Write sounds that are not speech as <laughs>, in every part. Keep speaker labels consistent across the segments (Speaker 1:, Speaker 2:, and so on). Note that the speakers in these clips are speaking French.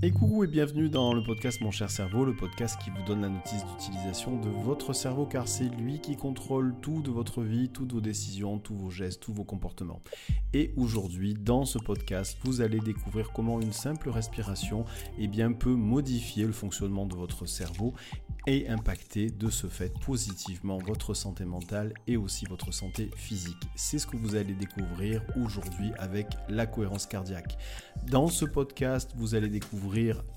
Speaker 1: Et coucou et bienvenue dans le podcast Mon cher cerveau, le podcast qui vous donne la notice d'utilisation de votre cerveau car c'est lui qui contrôle tout de votre vie, toutes vos décisions, tous vos gestes, tous vos comportements. Et aujourd'hui, dans ce podcast, vous allez découvrir comment une simple respiration eh bien, peut modifier le fonctionnement de votre cerveau et impacter de ce fait positivement votre santé mentale et aussi votre santé physique. C'est ce que vous allez découvrir aujourd'hui avec la cohérence cardiaque. Dans ce podcast, vous allez découvrir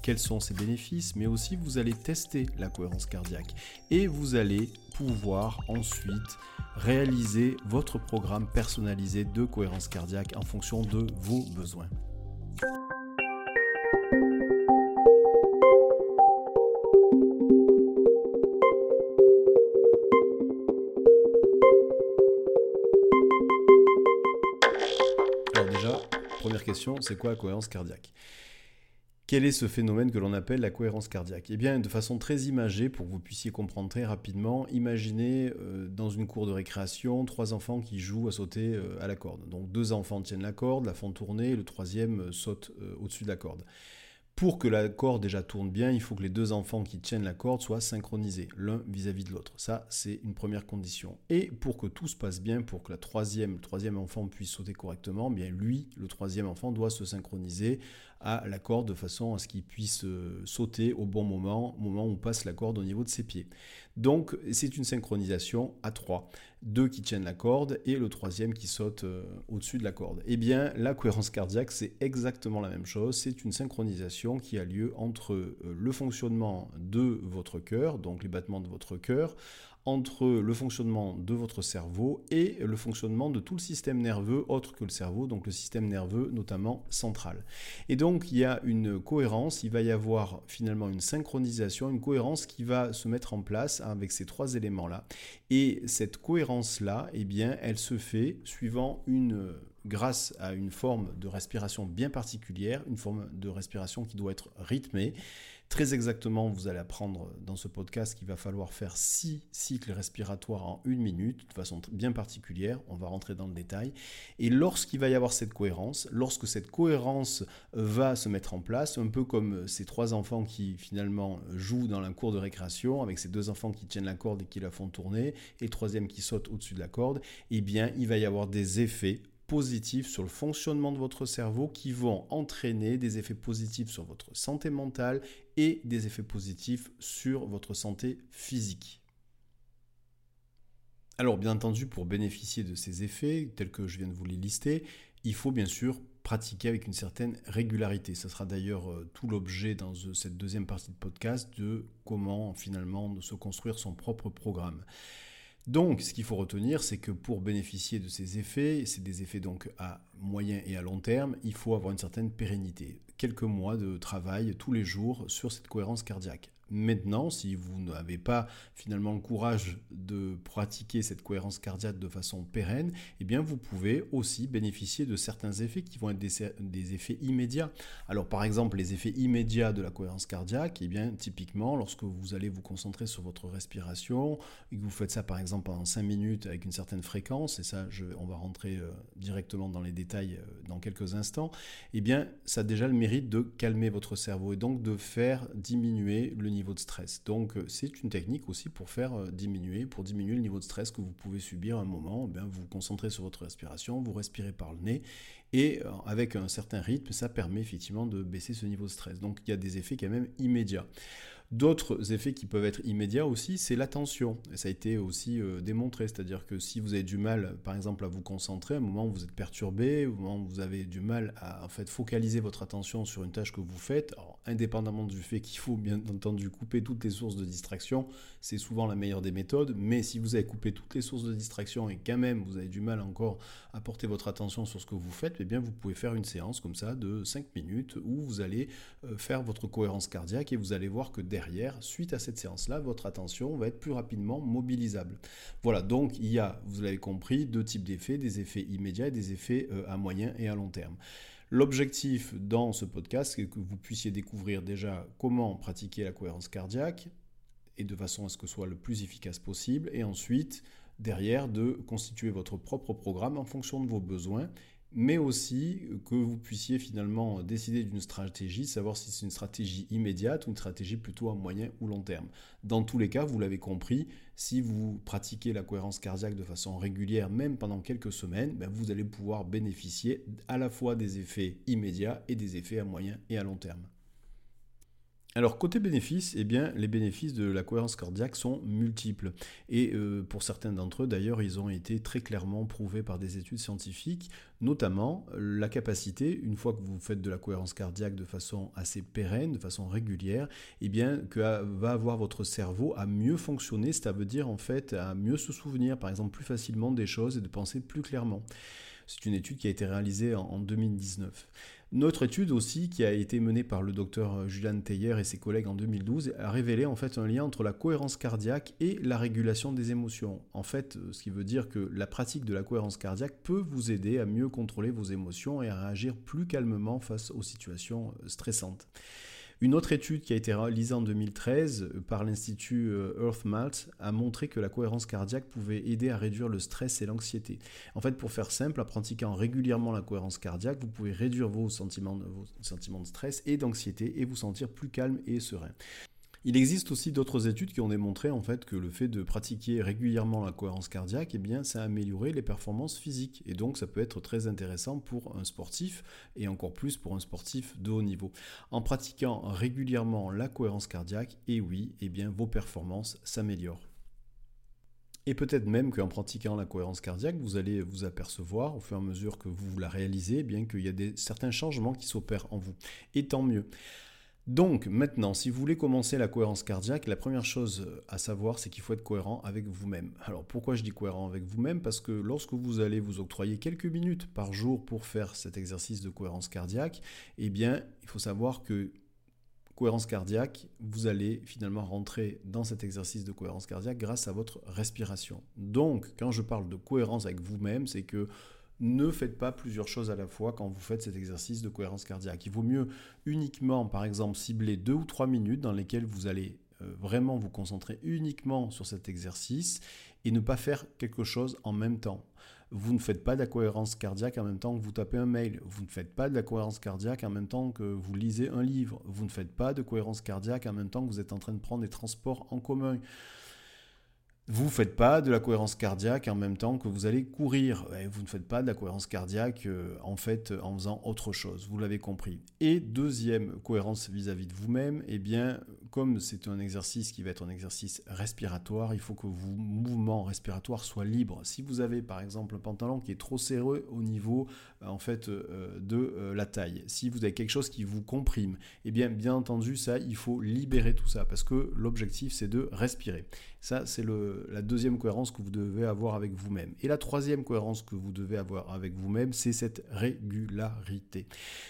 Speaker 1: quels sont ses bénéfices, mais aussi vous allez tester la cohérence cardiaque et vous allez pouvoir ensuite réaliser votre programme personnalisé de cohérence cardiaque en fonction de vos besoins. première question, c'est quoi la cohérence cardiaque? Quel est ce phénomène que l'on appelle la cohérence cardiaque? Eh bien, de façon très imagée, pour que vous puissiez comprendre très rapidement, imaginez euh, dans une cour de récréation trois enfants qui jouent à sauter euh, à la corde. Donc deux enfants tiennent la corde, la font tourner, le troisième euh, saute au-dessus de la corde. Pour que la corde déjà tourne bien, il faut que les deux enfants qui tiennent la corde soient synchronisés, l'un vis-à-vis de l'autre. Ça, c'est une première condition. Et pour que tout se passe bien, pour que la troisième, le troisième enfant puisse sauter correctement, eh bien lui, le troisième enfant, doit se synchroniser à la corde de façon à ce qu'il puisse euh, sauter au bon moment, au moment où passe la corde au niveau de ses pieds. Donc c'est une synchronisation à trois. Deux qui tiennent la corde et le troisième qui saute euh, au-dessus de la corde. Eh bien, la cohérence cardiaque, c'est exactement la même chose. C'est une synchronisation qui a lieu entre euh, le fonctionnement de votre cœur, donc les battements de votre cœur, entre le fonctionnement de votre cerveau et le fonctionnement de tout le système nerveux autre que le cerveau, donc le système nerveux notamment central. Et donc il y a une cohérence, il va y avoir finalement une synchronisation, une cohérence qui va se mettre en place avec ces trois éléments-là. Et cette cohérence-là, eh bien, elle se fait suivant une grâce à une forme de respiration bien particulière, une forme de respiration qui doit être rythmée, Très exactement, vous allez apprendre dans ce podcast qu'il va falloir faire six cycles respiratoires en une minute, de façon bien particulière. On va rentrer dans le détail. Et lorsqu'il va y avoir cette cohérence, lorsque cette cohérence va se mettre en place, un peu comme ces trois enfants qui finalement jouent dans la cour de récréation, avec ces deux enfants qui tiennent la corde et qui la font tourner, et le troisième qui saute au-dessus de la corde, eh bien, il va y avoir des effets positifs sur le fonctionnement de votre cerveau qui vont entraîner des effets positifs sur votre santé mentale et des effets positifs sur votre santé physique. Alors bien entendu, pour bénéficier de ces effets, tels que je viens de vous les lister, il faut bien sûr pratiquer avec une certaine régularité. Ce sera d'ailleurs euh, tout l'objet dans euh, cette deuxième partie de podcast de comment finalement se construire son propre programme. Donc, ce qu'il faut retenir, c'est que pour bénéficier de ces effets, c'est des effets donc à moyen et à long terme, il faut avoir une certaine pérennité. Quelques mois de travail tous les jours sur cette cohérence cardiaque. Maintenant, si vous n'avez pas finalement le courage de pratiquer cette cohérence cardiaque de façon pérenne, eh bien vous pouvez aussi bénéficier de certains effets qui vont être des, effets immédiats. Alors par exemple, les effets immédiats de la cohérence cardiaque, eh bien typiquement lorsque vous allez vous concentrer sur votre respiration et que vous faites ça par exemple pendant 5 minutes avec une certaine fréquence, et ça on va rentrer euh, directement dans les détails euh, dans quelques instants, eh bien ça a déjà le mérite de calmer votre cerveau et donc de faire diminuer le niveau de stress. Donc euh, c'est une technique aussi pour faire euh, diminuer, pour diminuer le niveau de stress que vous pouvez subir à un moment. Eh bien, vous vous concentrez sur votre respiration, vous respirez par le nez et euh, avec un certain rythme, ça permet effectivement de baisser ce niveau de stress. Donc il y a des effets quand même immédiats. D'autres effets qui peuvent être immédiats aussi, c'est l'attention. Ça a été aussi euh, démontré, c'est-à-dire que si vous avez du mal, par exemple, à vous concentrer, un moment où vous êtes perturbé, au moment où vous avez du mal à en fait focaliser votre attention sur une tâche que vous faites, indépendamment du fait qu'il faut bien entendu couper toutes les sources de distraction, c'est souvent la meilleure des méthodes. Mais si vous avez coupé toutes les sources de distraction et quand même vous avez du mal encore à porter votre attention sur ce que vous faites, eh bien vous pouvez faire une séance comme ça de 5 minutes où vous allez euh, faire votre cohérence cardiaque et vous allez voir que derrière derrière, suite à cette séance-là, votre attention va être plus rapidement mobilisable. Voilà, donc il y a, vous l'avez compris, deux types d'effets, des effets immédiats et des effets euh, à moyen et à long terme. L'objectif dans ce podcast, c'est que vous puissiez découvrir déjà comment pratiquer la cohérence cardiaque et de façon à ce que ce soit le plus efficace possible, et ensuite, derrière, de constituer votre propre programme en fonction de vos besoins mais aussi que vous puissiez finalement décider d'une stratégie, savoir si c'est une stratégie immédiate ou une stratégie plutôt à moyen ou long terme. Dans tous les cas, vous l'avez compris, si vous pratiquez la cohérence cardiaque de façon régulière, même pendant quelques semaines, ben, vous allez pouvoir bénéficier à la fois des effets immédiats et des effets à moyen et à long terme. Alors côté bénéfices, eh bien les bénéfices de la cohérence cardiaque sont multiples et euh, pour certains d'entre eux d'ailleurs ils ont été très clairement prouvés par des études scientifiques, notamment la capacité une fois que vous faites de la cohérence cardiaque de façon assez pérenne, de façon régulière, eh bien que va avoir votre cerveau à mieux fonctionner, ça veut dire en fait à mieux se souvenir par exemple plus facilement des choses et de penser plus clairement. C'est une étude qui a été réalisée en 2019. Notre étude aussi, qui a été menée par le docteur Julian Teyer et ses collègues en 2012, a révélé en fait un lien entre la cohérence cardiaque et la régulation des émotions. En fait, ce qui veut dire que la pratique de la cohérence cardiaque peut vous aider à mieux contrôler vos émotions et à réagir plus calmement face aux situations stressantes. Une autre étude qui a été réalisée en 2013 euh, par l'Institut euh, EarthMalt a montré que la cohérence cardiaque pouvait aider à réduire le stress et l'anxiété. En fait, pour faire simple, en pratiquant régulièrement la cohérence cardiaque, vous pouvez réduire vos sentiments, vos sentiments de stress et d'anxiété et vous sentir plus calme et serein. Il existe aussi d'autres études qui ont démontré en fait que le fait de pratiquer régulièrement la cohérence cardiaque, eh bien, ça a amélioré les performances physiques. Et donc, ça peut être très intéressant pour un sportif et encore plus pour un sportif de haut niveau. En pratiquant régulièrement la cohérence cardiaque, et eh oui, eh bien, vos performances s'améliorent. Et peut-être même qu'en pratiquant la cohérence cardiaque, vous allez vous apercevoir au fur et à mesure que vous la réalisez, eh bien qu'il y a des, certains changements qui s'opèrent en vous. Et tant mieux. Donc maintenant, si vous voulez commencer la cohérence cardiaque, la première chose à savoir, c'est qu'il faut être cohérent avec vous-même. Alors pourquoi je dis cohérent avec vous-même? Parce que lorsque vous allez vous octroyer quelques minutes par jour pour faire cet exercice de cohérence cardiaque, eh bien, il faut savoir que cohérence cardiaque, vous allez finalement rentrer dans cet exercice de cohérence cardiaque grâce à votre respiration. Donc, quand je parle de cohérence avec vous-même, c'est que ne faites pas plusieurs choses à la fois quand vous faites cet exercice de cohérence cardiaque. Il vaut mieux uniquement, par exemple, cibler deux ou trois minutes dans lesquelles vous allez euh, vraiment vous concentrer uniquement sur cet exercice et ne pas faire quelque chose en même temps. Vous ne faites pas de la cohérence cardiaque en même temps que vous tapez un mail. Vous ne faites pas de la cohérence cardiaque en même temps que vous lisez un livre. Vous ne faites pas de cohérence cardiaque en même temps que vous êtes en train de prendre des transports en commun. Vous ne faites pas de la cohérence cardiaque en même temps que vous allez courir. Vous ne faites pas de la cohérence cardiaque euh, en fait en faisant autre chose. Vous l'avez compris. Et deuxième cohérence vis-à-vis de vous-même, eh bien, comme c'est un exercice qui va être un exercice respiratoire, il faut que vos mouvements respiratoires soient libres. Si vous avez par exemple un pantalon qui est trop serré au niveau euh, en fait euh, de la taille, si vous avez quelque chose qui vous comprime, eh bien, bien entendu, ça, il faut libérer tout ça parce que l'objectif c'est de respirer. Ça, c'est la deuxième cohérence que vous devez avoir avec vous-même. Et la troisième cohérence que vous devez avoir avec vous-même, c'est cette régularité.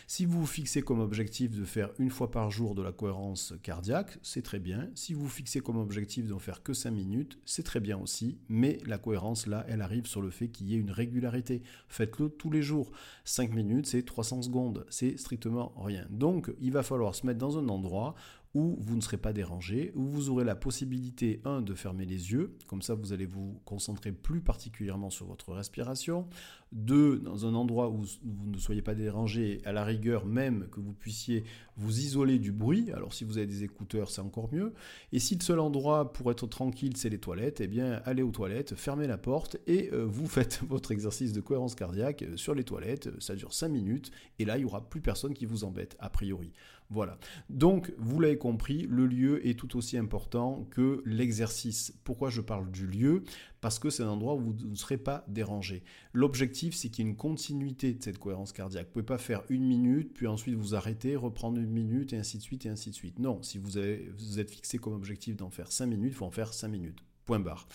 Speaker 1: Si vous vous fixez comme objectif de faire une fois par jour de la cohérence cardiaque, c'est très bien. Si vous vous fixez comme objectif d'en faire que 5 minutes, c'est très bien aussi. Mais la cohérence, là, elle arrive sur le fait qu'il y ait une régularité. Faites-le tous les jours. 5 minutes, c'est 300 secondes. C'est strictement rien. Donc, il va falloir se mettre dans un endroit où vous ne serez pas dérangé, où vous aurez la possibilité, un, de fermer les yeux, comme ça vous allez vous concentrer plus particulièrement sur votre respiration, deux, dans un endroit où vous ne soyez pas dérangé, à la rigueur même que vous puissiez vous isoler du bruit, alors si vous avez des écouteurs c'est encore mieux, et si le seul endroit pour être tranquille c'est les toilettes, eh bien allez aux toilettes, fermez la porte et euh, vous faites <laughs> votre exercice de cohérence cardiaque euh, sur les toilettes, ça dure 5 minutes, et là il n'y aura plus personne qui vous embête, a priori. Voilà. Donc, vous l'avez compris, le lieu est tout aussi important que l'exercice. Pourquoi je parle du lieu? Parce que c'est un endroit où vous ne serez pas dérangé. L'objectif, c'est qu'il y ait une continuité de cette cohérence cardiaque. Vous ne pouvez pas faire une minute, puis ensuite vous arrêter, reprendre une minute, et ainsi de suite, et ainsi de suite. Non, si vous, vous êtes fixé comme objectif d'en faire 5 minutes, il faut en faire 5 minutes. Point barre.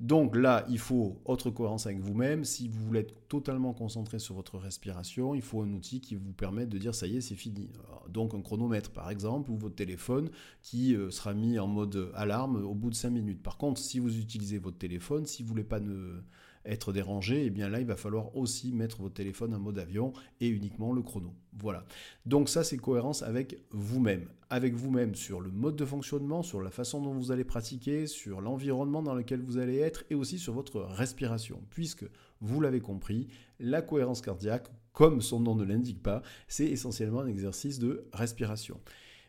Speaker 1: Donc là, il faut autre cohérence avec vous-même. Si vous voulez être totalement concentré sur votre respiration, il faut un outil qui vous permette de dire ça y est, c'est fini. Donc un chronomètre par exemple, ou votre téléphone qui euh, sera mis en mode alarme au bout de 5 minutes. Par contre, si vous utilisez votre téléphone, si vous voulez pas ne être dérangé, et eh bien là, il va falloir aussi mettre votre téléphone en mode avion et uniquement le chrono. Voilà. Donc ça, c'est cohérence avec vous-même. Avec vous-même sur le mode de fonctionnement, sur la façon dont vous allez pratiquer, sur l'environnement dans lequel vous allez être et aussi sur votre respiration. Puisque, vous l'avez compris, la cohérence cardiaque comme son nom ne l'indique pas, c'est essentiellement un exercice de respiration.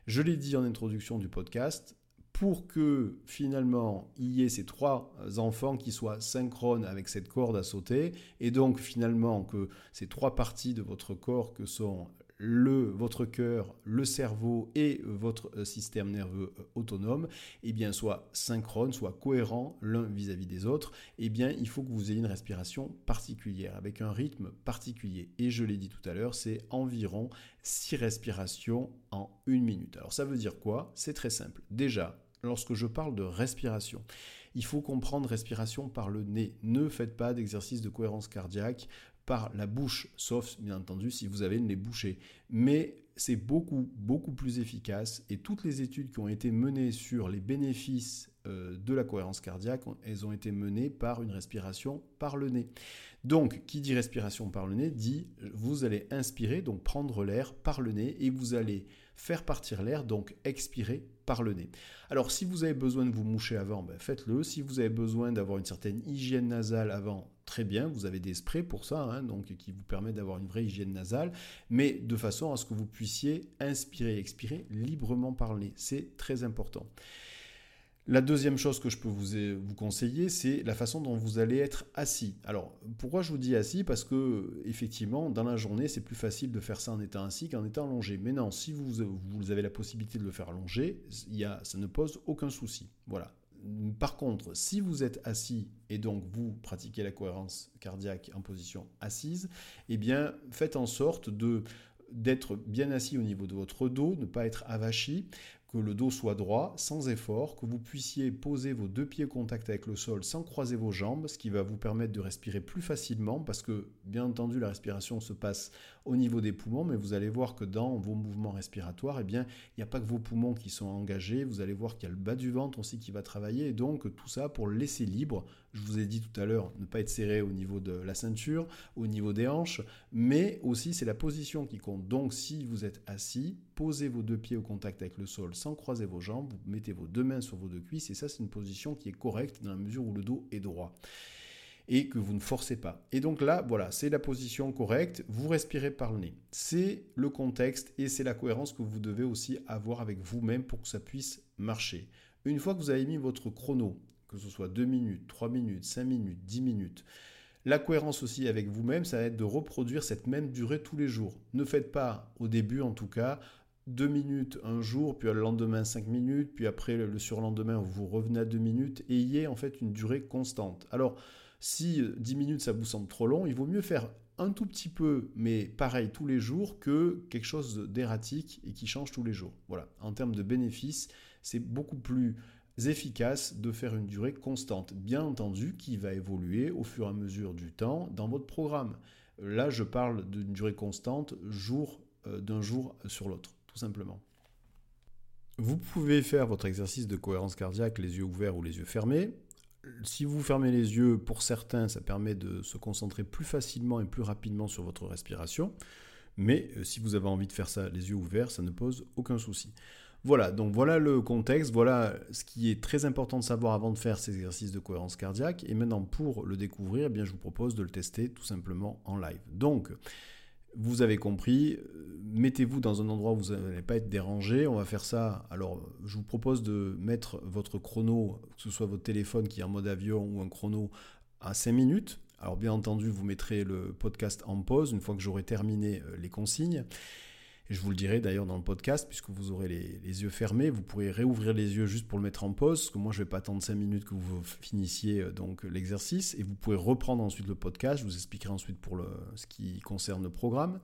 Speaker 1: Je l'ai dit en introduction du podcast, pour que finalement il y ait ces trois enfants qui soient synchrones avec cette corde à sauter, et donc finalement que ces trois parties de votre corps que sont le, votre cœur, le cerveau et votre euh, système nerveux euh, autonome, eh bien, soit synchrone, soit cohérent l'un vis-à-vis des autres, eh bien, il faut que vous ayez une respiration particulière, avec un rythme particulier. Et je l'ai dit tout à l'heure, c'est environ 6 respirations en une minute. Alors, ça veut dire quoi? C'est très simple. Déjà, lorsque je parle de respiration, il faut comprendre respiration par le nez. Ne faites pas d'exercice de cohérence cardiaque par la bouche, sauf bien entendu si vous avez le nez bouché. Mais c'est beaucoup, beaucoup plus efficace et toutes les études qui ont été menées sur les bénéfices euh, de la cohérence cardiaque, elles ont été menées par une respiration par le nez. Donc, qui dit respiration par le nez dit vous allez inspirer, donc prendre l'air par le nez et vous allez faire partir l'air, donc expirer par le nez. Alors si vous avez besoin de vous moucher avant, ben, faites-le. Si vous avez besoin d'avoir une certaine hygiène nasale avant, très bien, vous avez des sprays pour ça, hein, donc qui vous permettent d'avoir une vraie hygiène nasale, mais de façon à ce que vous puissiez inspirer et expirer librement par le nez. C'est très important. La deuxième chose que je peux vous, conseiller, c'est la façon dont vous allez être assis. Alors, pourquoi je vous dis assis? Parce que, effectivement, dans la journée, c'est plus facile de faire ça en étant assis qu'en étant allongé. Mais non, si vous, avez la possibilité de le faire allongé, ça ne pose aucun souci. Voilà. Par contre, si vous êtes assis et donc vous pratiquez la cohérence cardiaque en position assise, eh bien, faites en sorte d'être bien assis au niveau de votre dos, ne pas être avachi que le dos soit droit, sans effort, que vous puissiez poser vos deux pieds au contact avec le sol sans croiser vos jambes, ce qui va vous permettre de respirer plus facilement, parce que bien entendu la respiration se passe au niveau des poumons, mais vous allez voir que dans vos mouvements respiratoires, eh bien, il n'y a pas que vos poumons qui sont engagés, vous allez voir qu'il y a le bas du ventre aussi qui va travailler, et donc tout ça pour laisser libre. Je vous ai dit tout à l'heure, ne pas être serré au niveau de la ceinture, au niveau des hanches, mais aussi c'est la position qui compte. Donc si vous êtes assis, posez vos deux pieds au contact avec le sol sans croiser vos jambes, vous mettez vos deux mains sur vos deux cuisses, et ça c'est une position qui est correcte dans la mesure où le dos est droit et que vous ne forcez pas. Et donc là, voilà, c'est la position correcte, vous respirez par le nez. C'est le contexte et c'est la cohérence que vous devez aussi avoir avec vous-même pour que ça puisse marcher. Une fois que vous avez mis votre chrono, que ce soit 2 minutes, 3 minutes, 5 minutes, 10 minutes, la cohérence aussi avec vous-même, ça va être de reproduire cette même durée tous les jours. Ne faites pas, au début en tout cas, 2 minutes un jour, puis le lendemain 5 minutes, puis après le surlendemain vous revenez à 2 minutes, ayez en fait une durée constante. Alors, si 10 euh, minutes ça vous semble trop long, il vaut mieux faire un tout petit peu, mais pareil tous les jours, que quelque chose d'erratique et qui change tous les jours. Voilà, en termes de bénéfices, c'est beaucoup plus efficace de faire une durée constante, bien entendu, qui va évoluer au fur et à mesure du temps dans votre programme. Là, je parle d'une durée constante jour euh, d'un jour sur l'autre, tout simplement. Vous pouvez faire votre exercice de cohérence cardiaque les yeux ouverts ou les yeux fermés si vous fermez les yeux, pour certains, ça permet de se concentrer plus facilement et plus rapidement sur votre respiration. Mais euh, si vous avez envie de faire ça les yeux ouverts, ça ne pose aucun souci. Voilà, donc voilà le contexte, voilà ce qui est très important de savoir avant de faire ces exercices de cohérence cardiaque. Et maintenant, pour le découvrir, eh bien, je vous propose de le tester tout simplement en live. Donc, vous avez compris, euh, mettez-vous dans un endroit où vous n'allez pas être dérangé. On va faire ça. Alors, je vous propose de mettre votre chrono, que ce soit votre téléphone qui est en mode avion ou un chrono, à 5 minutes. Alors, bien entendu, vous mettrez le podcast en pause une fois que j'aurai terminé euh, les consignes je vous le dirai d'ailleurs dans le podcast, puisque vous aurez les, yeux fermés, vous pourrez réouvrir les yeux juste pour le mettre en pause, parce que moi je ne vais pas attendre 5 minutes que vous finissiez euh, donc l'exercice, et vous pouvez reprendre ensuite le podcast, je vous expliquerai ensuite pour ce qui concerne le programme.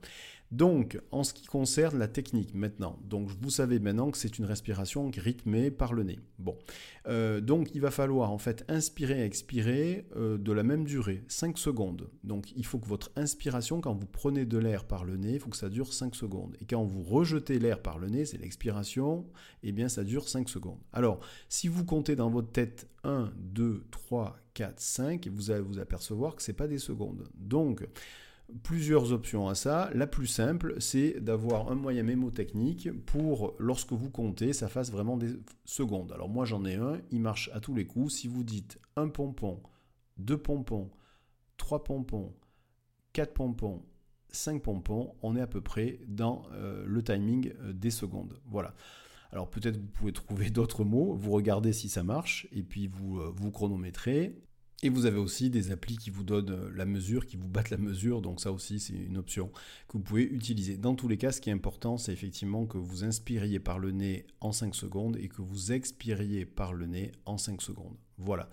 Speaker 1: Donc, en ce qui concerne la technique maintenant, vous savez maintenant que c'est une respiration rythmée par le nez. Bon, euh, donc il va falloir en fait inspirer et expirer euh, de la même durée, 5 secondes. Donc il faut que votre inspiration, quand vous prenez de l'air par le nez, il faut que ça dure 5 secondes. Et quand vous rejetez l'air par le nez, c'est l'expiration, et eh bien ça dure 5 secondes. Alors, si vous comptez dans votre tête 1, 2, 3, 4, 5, vous allez vous apercevoir que ce n'est pas des secondes. Donc, plusieurs options à ça. La plus simple, c'est d'avoir un moyen mémotechnique pour, lorsque vous comptez, ça fasse vraiment des secondes. Alors moi j'en ai un, il marche à tous les coups. Si vous dites un pompon, deux pompons, trois pompons, quatre pompons, 5 pompons, on est à peu près dans euh, le timing euh, des secondes. Voilà. Alors peut-être vous pouvez trouver <laughs> d'autres mots, vous regardez si ça marche, et puis vous, euh, vous chronométrez. Et vous avez aussi des applis qui vous donnent la mesure, qui vous battent la mesure, donc ça aussi c'est une option que vous pouvez utiliser. Dans tous les cas, ce qui est important, c'est effectivement que vous inspiriez par le nez en 5 secondes et que vous expiriez par le nez en 5 secondes. Voilà.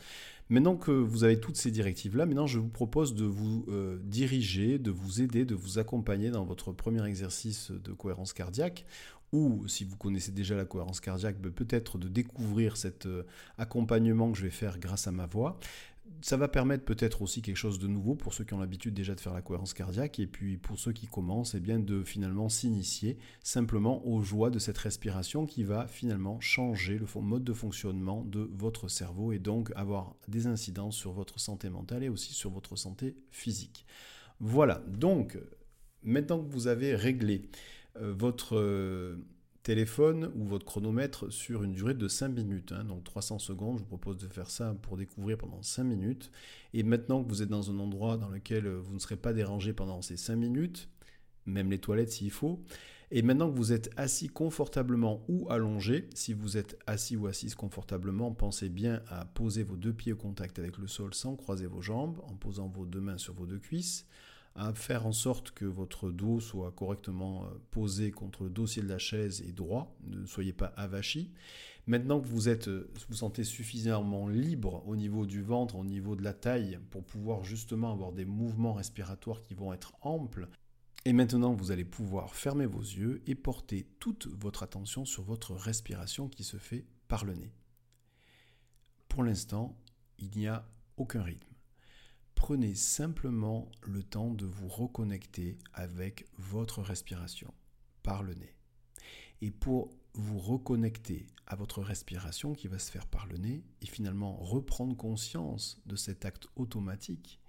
Speaker 1: Maintenant que vous avez toutes ces directives-là, maintenant je vous propose de vous euh, diriger, de vous aider, de vous accompagner dans votre premier exercice de cohérence cardiaque, ou si vous connaissez déjà la cohérence cardiaque, ben, peut-être de découvrir cet euh, accompagnement que je vais faire grâce à ma voix ça va permettre peut-être aussi quelque chose de nouveau pour ceux qui ont l'habitude déjà de faire la cohérence cardiaque et puis pour ceux qui commencent, eh bien de finalement s'initier simplement aux joies de cette respiration qui va finalement changer le mode de fonctionnement de votre cerveau et donc avoir des incidences sur votre santé mentale et aussi sur votre santé physique. Voilà, donc maintenant que vous avez réglé euh, votre euh, téléphone ou votre chronomètre sur une durée de 5 minutes. Hein. donc 300 secondes, je vous propose de faire ça pour découvrir pendant 5 minutes. Et maintenant que vous êtes dans un endroit dans lequel vous ne serez pas dérangé pendant ces 5 minutes, même les toilettes s'il faut, et maintenant que vous êtes assis confortablement ou allongé, si vous êtes assis ou assise confortablement, pensez bien à poser vos deux pieds au contact avec le sol sans croiser vos jambes, en posant vos deux mains sur vos deux cuisses, à faire en sorte que votre dos soit correctement euh, posé contre le dossier de la chaise et droit, ne soyez pas avachi. Maintenant que vous êtes, euh, vous sentez suffisamment libre au niveau du ventre, au niveau de la taille, pour pouvoir justement avoir des mouvements respiratoires qui vont être amples, et maintenant vous allez pouvoir fermer vos yeux et porter toute votre attention sur votre respiration qui se fait par le nez. Pour l'instant, il n'y a aucun rythme prenez simplement le temps de vous reconnecter avec votre respiration par le nez. Et pour vous reconnecter à votre respiration qui va se faire par le nez et finalement reprendre conscience de cet acte automatique,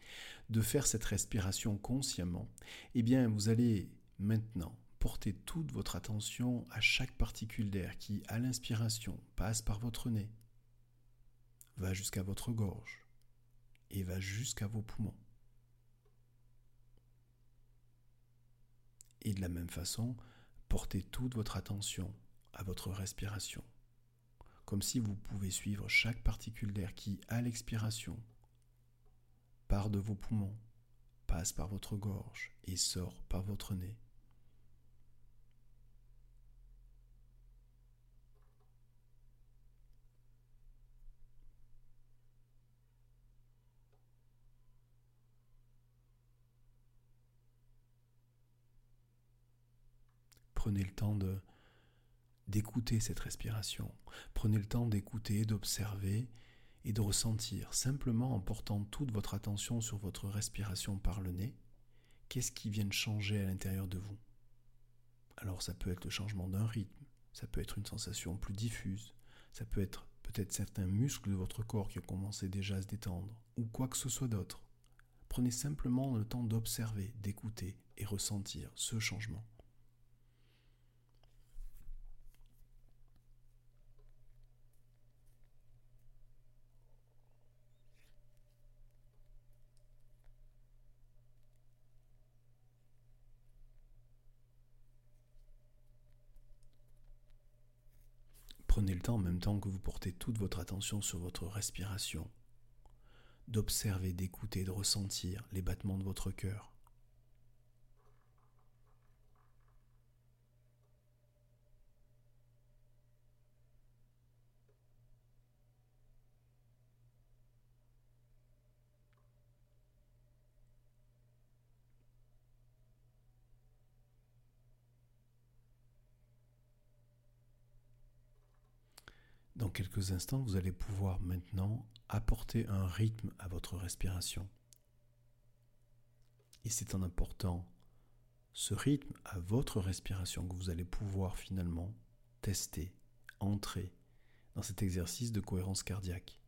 Speaker 1: de faire cette respiration consciemment, eh bien vous allez maintenant porter toute votre attention à chaque particule d'air qui, à l'inspiration, passe par votre nez, va jusqu'à votre gorge, et va jusqu'à vos poumons. Et de la même façon, portez toute votre attention à votre respiration, comme si vous pouvez suivre chaque particule d'air qui, à l'expiration, part de vos poumons, passe par votre gorge et sort par votre nez. Prenez le temps d'écouter cette respiration. Prenez le temps d'écouter, d'observer et de ressentir, simplement en portant toute votre attention sur votre respiration par le nez, qu'est-ce qui vient de changer à l'intérieur de vous? Alors ça peut être le changement d'un rythme, ça peut être une sensation plus diffuse, ça peut être peut-être certains muscles de votre corps qui ont commencé déjà à se détendre, ou quoi que ce soit d'autre. Prenez simplement le temps d'observer, d'écouter et ressentir ce changement. En même temps que vous portez toute votre attention sur votre respiration, d'observer, d'écouter, de ressentir les battements de votre cœur. Dans quelques instants, vous allez pouvoir maintenant apporter un rythme à votre respiration. Et c'est en apportant ce rythme à votre respiration que vous allez pouvoir finalement tester, entrer dans cet exercice de cohérence cardiaque.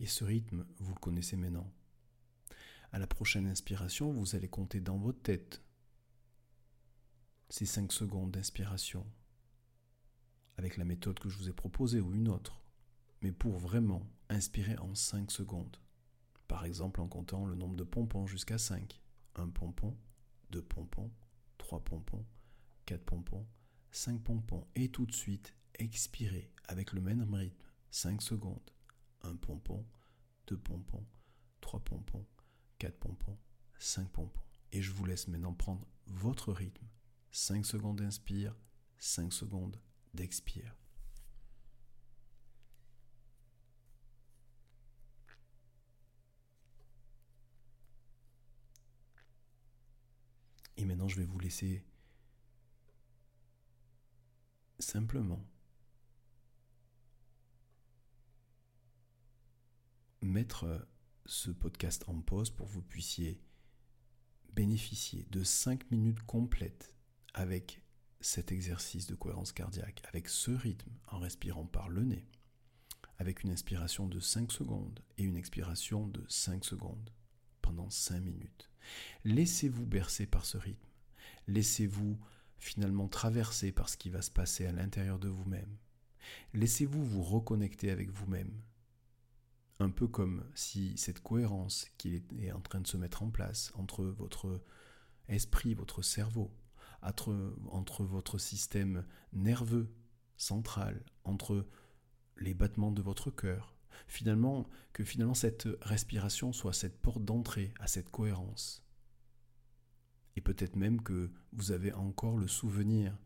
Speaker 1: Et ce rythme, vous le connaissez maintenant. À la prochaine inspiration, vous allez compter dans votre tête ces 5 secondes d'inspiration avec la méthode que je vous ai proposée ou une autre, mais pour vraiment inspirer en 5 secondes. par exemple en comptant le nombre de pompons jusqu'à 5. Un pompon, deux pompons, trois pompons, quatre pompons, cinq pompons. Et tout de suite, expirez avec le même rythme. 5 secondes. Un pompon, deux pompons, trois pompons, quatre pompons, cinq pompons. Et je vous laisse maintenant prendre votre rythme. 5 secondes d'inspire, 5 secondes d'expire. Et maintenant, je vais vous laisser simplement mettre ce podcast en pause pour que vous puissiez bénéficier de 5 minutes complètes avec cet exercice de cohérence cardiaque, avec ce rythme, en respirant par le nez, avec une inspiration de 5 secondes et une expiration de 5 secondes pendant 5 minutes. Laissez-vous bercer par ce rythme. Laissez-vous finalement traverser par ce qui va se passer à l'intérieur de vous-même. Laissez-vous vous reconnecter avec vous-même. Un peu comme si cette cohérence qui est en train de se mettre en place entre votre esprit, votre cerveau, entre, votre système nerveux central, entre les battements de votre cœur, finalement, que finalement cette respiration soit cette porte d'entrée à cette cohérence. Et peut-être même que vous avez encore le souvenir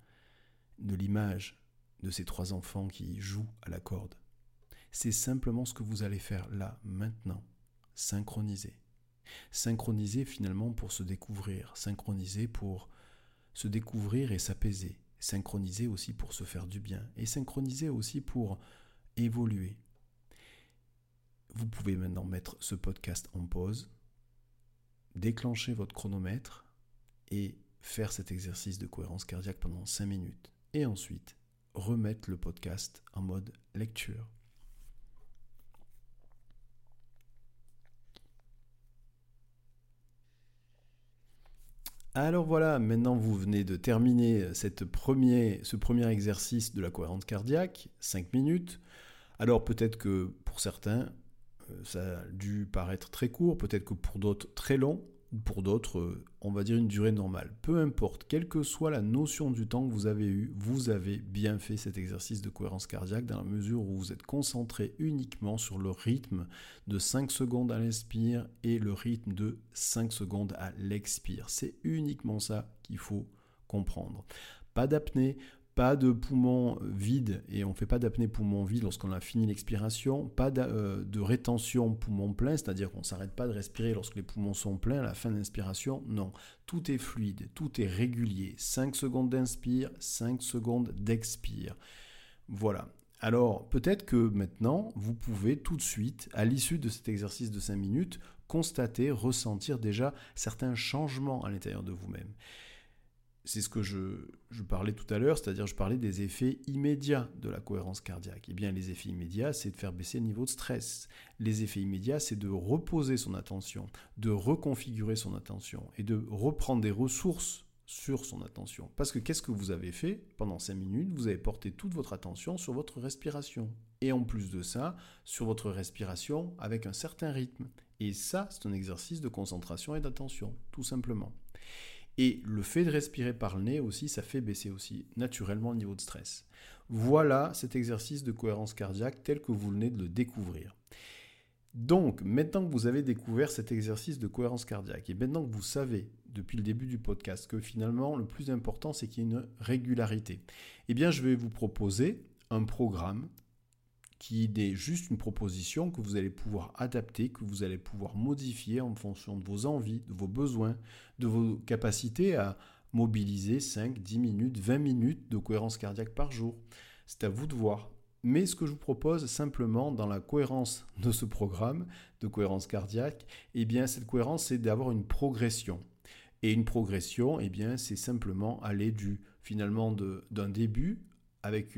Speaker 1: de l'image de ces trois enfants qui jouent à la corde. C'est simplement ce que vous allez faire là, maintenant. Synchroniser. Synchroniser finalement pour se découvrir, synchroniser pour se découvrir et s'apaiser, synchroniser aussi pour se faire du bien, et synchroniser aussi pour évoluer. Vous pouvez maintenant mettre ce podcast en pause, déclencher votre chronomètre et faire cet exercice de cohérence cardiaque pendant 5 minutes. Et ensuite, remettre le podcast en mode lecture. Alors voilà, maintenant vous venez de terminer ce premier exercice de la cohérence cardiaque, 5 minutes. Alors peut-être que pour certains, euh, ça a dû paraître très court, peut-être que pour d'autres très long pour d'autres, euh, on va dire une durée normale. Peu importe, quelle que soit la notion du temps que vous avez eu, vous avez bien fait cet exercice de cohérence cardiaque dans la mesure où vous êtes concentré uniquement sur le rythme de 5 secondes à l'inspire et le rythme de 5 secondes à l'expire. C'est uniquement ça qu'il faut comprendre. Pas d'apnée, pas de poumons vides et on ne fait pas d'apnée poumon vide lorsqu'on a fini l'expiration, pas euh, de, rétention poumon plein, c'est-à-dire qu'on ne s'arrête pas de respirer lorsque les poumons sont pleins à la fin de l'inspiration, non, tout est fluide, tout est régulier, 5 secondes d'inspire, 5 secondes d'expire. Voilà. Alors peut-être que maintenant, vous pouvez tout de suite, à l'issue de cet exercice de 5 minutes, constater, ressentir déjà certains changements à l'intérieur de vous-même c'est ce que je, parlais tout à l'heure, c'est-à-dire je parlais des effets immédiats de la cohérence cardiaque. Eh bien, les effets immédiats, c'est de faire baisser le niveau de stress. Les effets immédiats, c'est de reposer son attention, de reconfigurer son attention et de reprendre des ressources sur son attention. Parce que qu'est-ce que vous avez fait pendant 5 minutes? Vous avez porté toute votre attention sur votre respiration. Et en plus de ça, sur votre respiration avec un certain rythme. Et ça, c'est un exercice de concentration et d'attention, tout simplement. Et le fait de respirer par le nez aussi, ça fait baisser aussi naturellement le niveau de stress. Voilà cet exercice de cohérence cardiaque tel que vous venez de le découvrir. Donc, maintenant que vous avez découvert cet exercice de cohérence cardiaque, et maintenant que vous savez depuis le début du podcast que finalement le plus important c'est qu'il y ait une régularité, eh bien je vais vous proposer un programme qui est juste une proposition que vous allez pouvoir adapter, que vous allez pouvoir modifier en fonction de vos envies, de vos besoins, de vos capacités à mobiliser 5, 10 minutes, 20 minutes de cohérence cardiaque par jour. C'est à vous de voir. Mais ce que je vous propose simplement dans la cohérence de ce programme de cohérence cardiaque, eh bien cette cohérence c'est d'avoir une progression. Et une progression, eh bien c'est simplement aller du finalement d'un début avec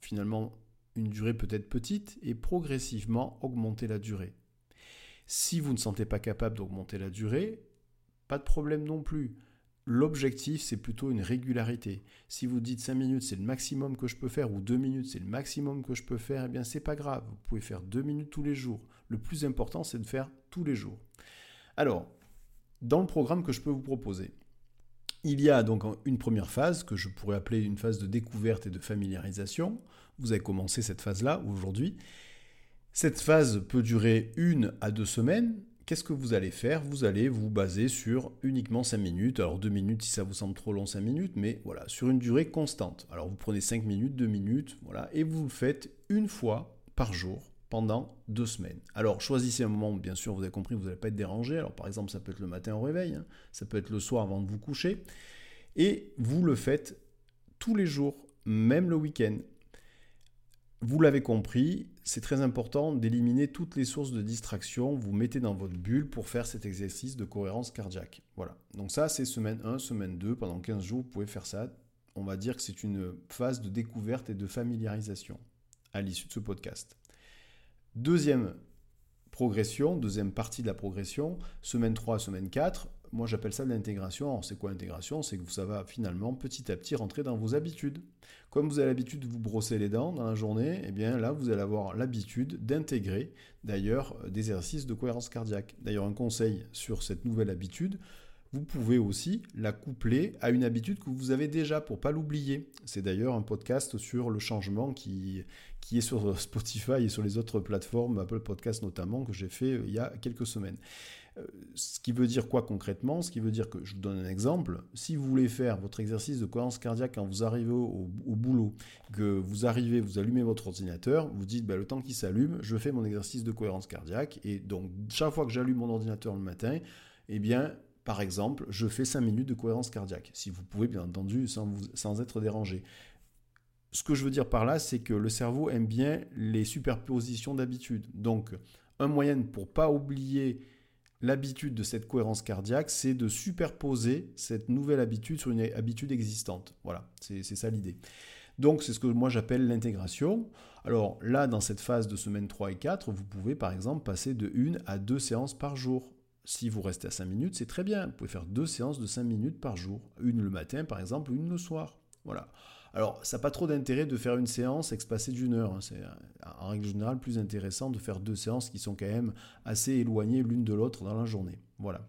Speaker 1: finalement une durée peut-être petite et progressivement augmenter la durée. Si vous ne sentez pas capable d'augmenter la durée, pas de problème non plus. L'objectif, c'est plutôt une régularité. Si vous dites 5 minutes, c'est le maximum que je peux faire, ou 2 minutes, c'est le maximum que je peux faire, eh bien, c'est pas grave. Vous pouvez faire 2 minutes tous les jours. Le plus important, c'est de faire tous les jours. Alors, dans le programme que je peux vous proposer, il y a donc une première phase que je pourrais appeler une phase de découverte et de familiarisation. Vous avez commencé cette phase-là aujourd'hui. Cette phase peut durer une à deux semaines. Qu'est-ce que vous allez faire? Vous allez vous baser sur uniquement 5 minutes. Alors 2 minutes si ça vous semble trop long, 5 minutes, mais voilà, sur une durée constante. Alors vous prenez 5 minutes, 2 minutes, voilà, et vous le faites une fois par jour pendant deux semaines. Alors choisissez un moment, bien sûr, vous avez compris, vous n'allez pas être dérangé. Alors par exemple, ça peut être le matin au réveil, hein. ça peut être le soir avant de vous coucher. Et vous le faites tous les jours, même le week-end. Vous l'avez compris, c'est très important d'éliminer toutes les sources de distraction. Vous mettez dans votre bulle pour faire cet exercice de cohérence cardiaque. Voilà. Donc ça, c'est semaine 1, semaine 2. Pendant 15 jours, vous pouvez faire ça. On va dire que c'est une phase de découverte et de familiarisation à l'issue de ce podcast. Deuxième progression, deuxième partie de la progression, semaine 3, semaine 4, moi j'appelle ça l'intégration. C'est quoi l'intégration? C'est que ça va finalement petit à petit rentrer dans vos habitudes. Comme vous avez l'habitude de vous brosser les dents dans la journée, eh bien là vous allez avoir l'habitude d'intégrer d'ailleurs des exercices de cohérence cardiaque. D'ailleurs un conseil sur cette nouvelle habitude, vous pouvez aussi la coupler à une habitude que vous avez déjà pour pas l'oublier. C'est d'ailleurs un podcast sur le changement qui, qui est sur Spotify et sur les autres plateformes, Apple Podcast notamment, que j'ai fait euh, il y a quelques semaines. Euh, ce qui veut dire quoi concrètement? Ce qui veut dire que, je vous donne un exemple, si vous voulez faire votre exercice de cohérence cardiaque quand vous arrivez au, boulot, que vous arrivez, vous allumez votre ordinateur, vous dites bah, le temps qu'il s'allume, je fais mon exercice de cohérence cardiaque, et donc chaque fois que j'allume mon ordinateur le matin, eh bien par exemple, je fais 5 minutes de cohérence cardiaque, si vous pouvez bien entendu sans, être dérangé. Ce que je veux dire par là, c'est que le cerveau aime bien les superpositions d'habitude. Donc, un moyen pour pas oublier l'habitude de cette cohérence cardiaque, c'est de superposer cette nouvelle habitude sur une habitude existante. Voilà, c'est ça l'idée. Donc c'est ce que moi j'appelle l'intégration. Alors là, dans cette phase de semaine 3 et 4, vous pouvez par exemple passer de 1 à 2 séances par jour. Si vous restez à 5 minutes, c'est très bien. Vous pouvez faire deux séances de 5 minutes par jour. Une le matin, par exemple, une le soir. Voilà. Alors, ça n'a pas trop d'intérêt de faire une séance espacée d'une heure. Hein. C'est en règle générale plus intéressant de faire deux séances qui sont quand même assez éloignées l'une de l'autre dans la journée. Voilà.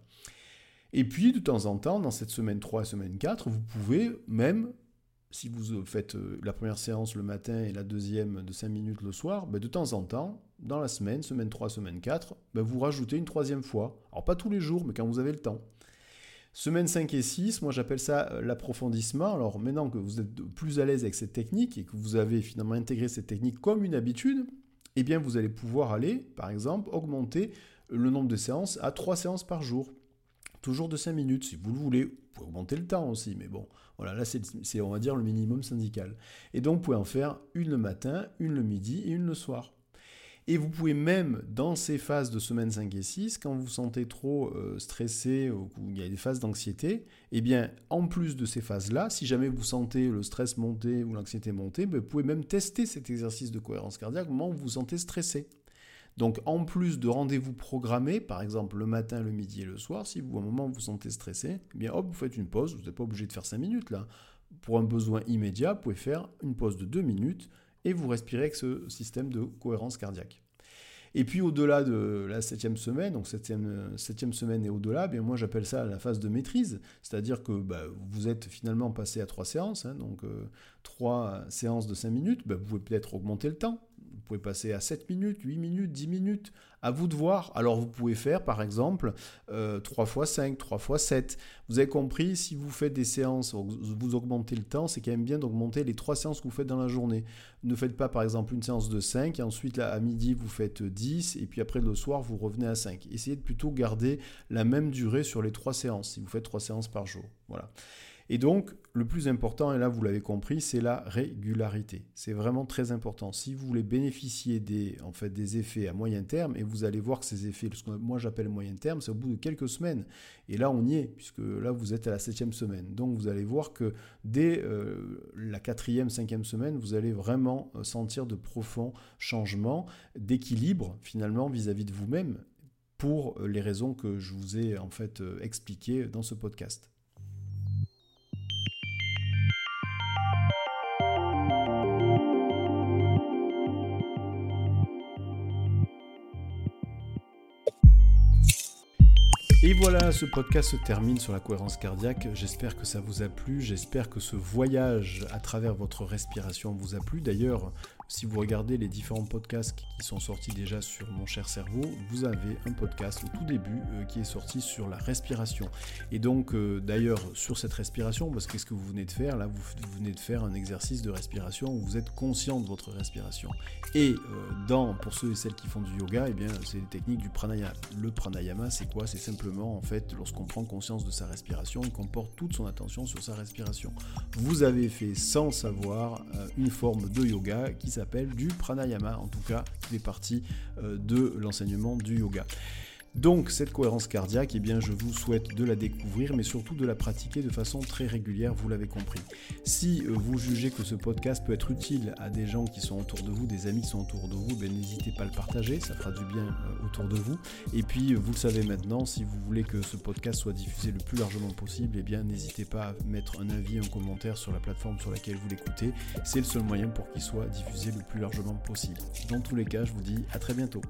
Speaker 1: Et puis, de temps en temps, dans cette semaine 3 et semaine 4, vous pouvez même si vous euh, faites euh, la première séance le matin et la deuxième de 5 minutes le soir, ben, de temps en temps, dans la semaine, semaine 3, semaine 4, ben, vous rajoutez une troisième fois. Alors pas tous les jours, mais quand vous avez le temps. Semaine 5 et 6, moi j'appelle ça euh, l'approfondissement. Alors maintenant que vous êtes plus à l'aise avec cette technique et que vous avez finalement intégré cette technique comme une habitude, eh bien vous allez pouvoir aller, par exemple, augmenter le nombre de séances à 3 séances par jour. Toujours de 5 minutes, si vous le voulez. Vous pouvez augmenter le temps aussi, mais bon, voilà, là c'est, on va dire, le minimum syndical. Et donc, vous pouvez en faire une le matin, une le midi et une le soir. Et vous pouvez même, dans ces phases de semaine 5 et 6, quand vous vous sentez trop euh, stressé ou qu'il y a des phases d'anxiété, eh bien, en plus de ces phases-là, si jamais vous sentez le stress monter ou l'anxiété monter, ben, vous pouvez même tester cet exercice de cohérence cardiaque au moment où vous vous sentez stressé. Donc en plus de rendez-vous programmés, par exemple le matin, le midi et le soir, si vous à un moment vous sentez stressé, eh bien hop, vous faites une pause, vous n'êtes pas obligé de faire 5 minutes là. Pour un besoin immédiat, vous pouvez faire une pause de 2 minutes et vous respirez avec ce système de cohérence cardiaque. Et puis au-delà de la septième semaine, donc septième, septième semaine et au-delà, bien moi j'appelle ça la phase de maîtrise, c'est-à-dire que bah, vous êtes finalement passé à trois séances, hein, donc euh, trois séances de 5 minutes, bah, vous pouvez peut-être augmenter le temps, pouvez passer à 7 minutes, 8 minutes, 10 minutes. À vous de voir. Alors vous pouvez faire par exemple 3 x 5, 3 x 7. Vous avez compris, si vous faites des séances, vous augmentez le temps, c'est quand même bien d'augmenter les 3 séances que vous faites dans la journée. Ne faites pas par exemple une séance de 5 et ensuite à midi vous faites 10 et puis après le soir vous revenez à 5. Essayez de plutôt garder la même durée sur les 3 séances si vous faites 3 séances par jour. Voilà. Et donc, le plus important, et là vous l'avez compris, c'est la régularité. C'est vraiment très important. Si vous voulez bénéficier des, en fait, des effets à moyen terme, et vous allez voir que ces effets, ce que moi j'appelle moyen terme, c'est au bout de quelques semaines. Et là, on y est, puisque là, vous êtes à la septième semaine. Donc, vous allez voir que dès euh, la quatrième, cinquième semaine, vous allez vraiment euh, sentir de profonds changements d'équilibre, finalement, vis-à-vis de vous-même, pour euh, les raisons que je vous ai en fait expliquées dans ce podcast. Voilà, ce podcast se termine sur la cohérence cardiaque. J'espère que ça vous a plu. J'espère que ce voyage à travers votre respiration vous a plu. D'ailleurs, si vous regardez les différents podcasts qui sont sortis déjà sur Mon cher cerveau, vous avez un podcast au tout début euh, qui est sorti sur la respiration. Et donc, euh, d'ailleurs, sur cette respiration, parce qu'est-ce que vous venez de faire Là, vous, venez de faire un exercice de respiration où vous êtes conscient de votre respiration. Et euh, dans, pour ceux et celles qui font du yoga, eh bien, c'est les techniques du pranayama. Le pranayama, c'est quoi? C'est simplement, en fait, lorsqu'on prend conscience de sa respiration et qu'on porte toute son attention sur sa respiration. Vous avez fait sans savoir une forme de yoga qui s'appelle du pranayama, en tout cas, qui fait partie euh, de l'enseignement du yoga. Donc cette cohérence cardiaque, eh bien, je vous souhaite de la découvrir, mais surtout de la pratiquer de façon très régulière, vous l'avez compris. Si euh, vous jugez que ce podcast peut être utile à des gens qui sont autour de vous, des amis qui sont autour de vous, ben, n'hésitez pas à le partager, ça fera du bien euh, autour de vous. Et puis, vous le savez maintenant, si vous voulez que ce podcast soit diffusé le plus largement possible, eh n'hésitez pas à mettre un avis, un commentaire sur la plateforme sur laquelle vous l'écoutez. C'est le seul moyen pour qu'il soit diffusé le plus largement possible. Dans tous les cas, je vous dis à très bientôt.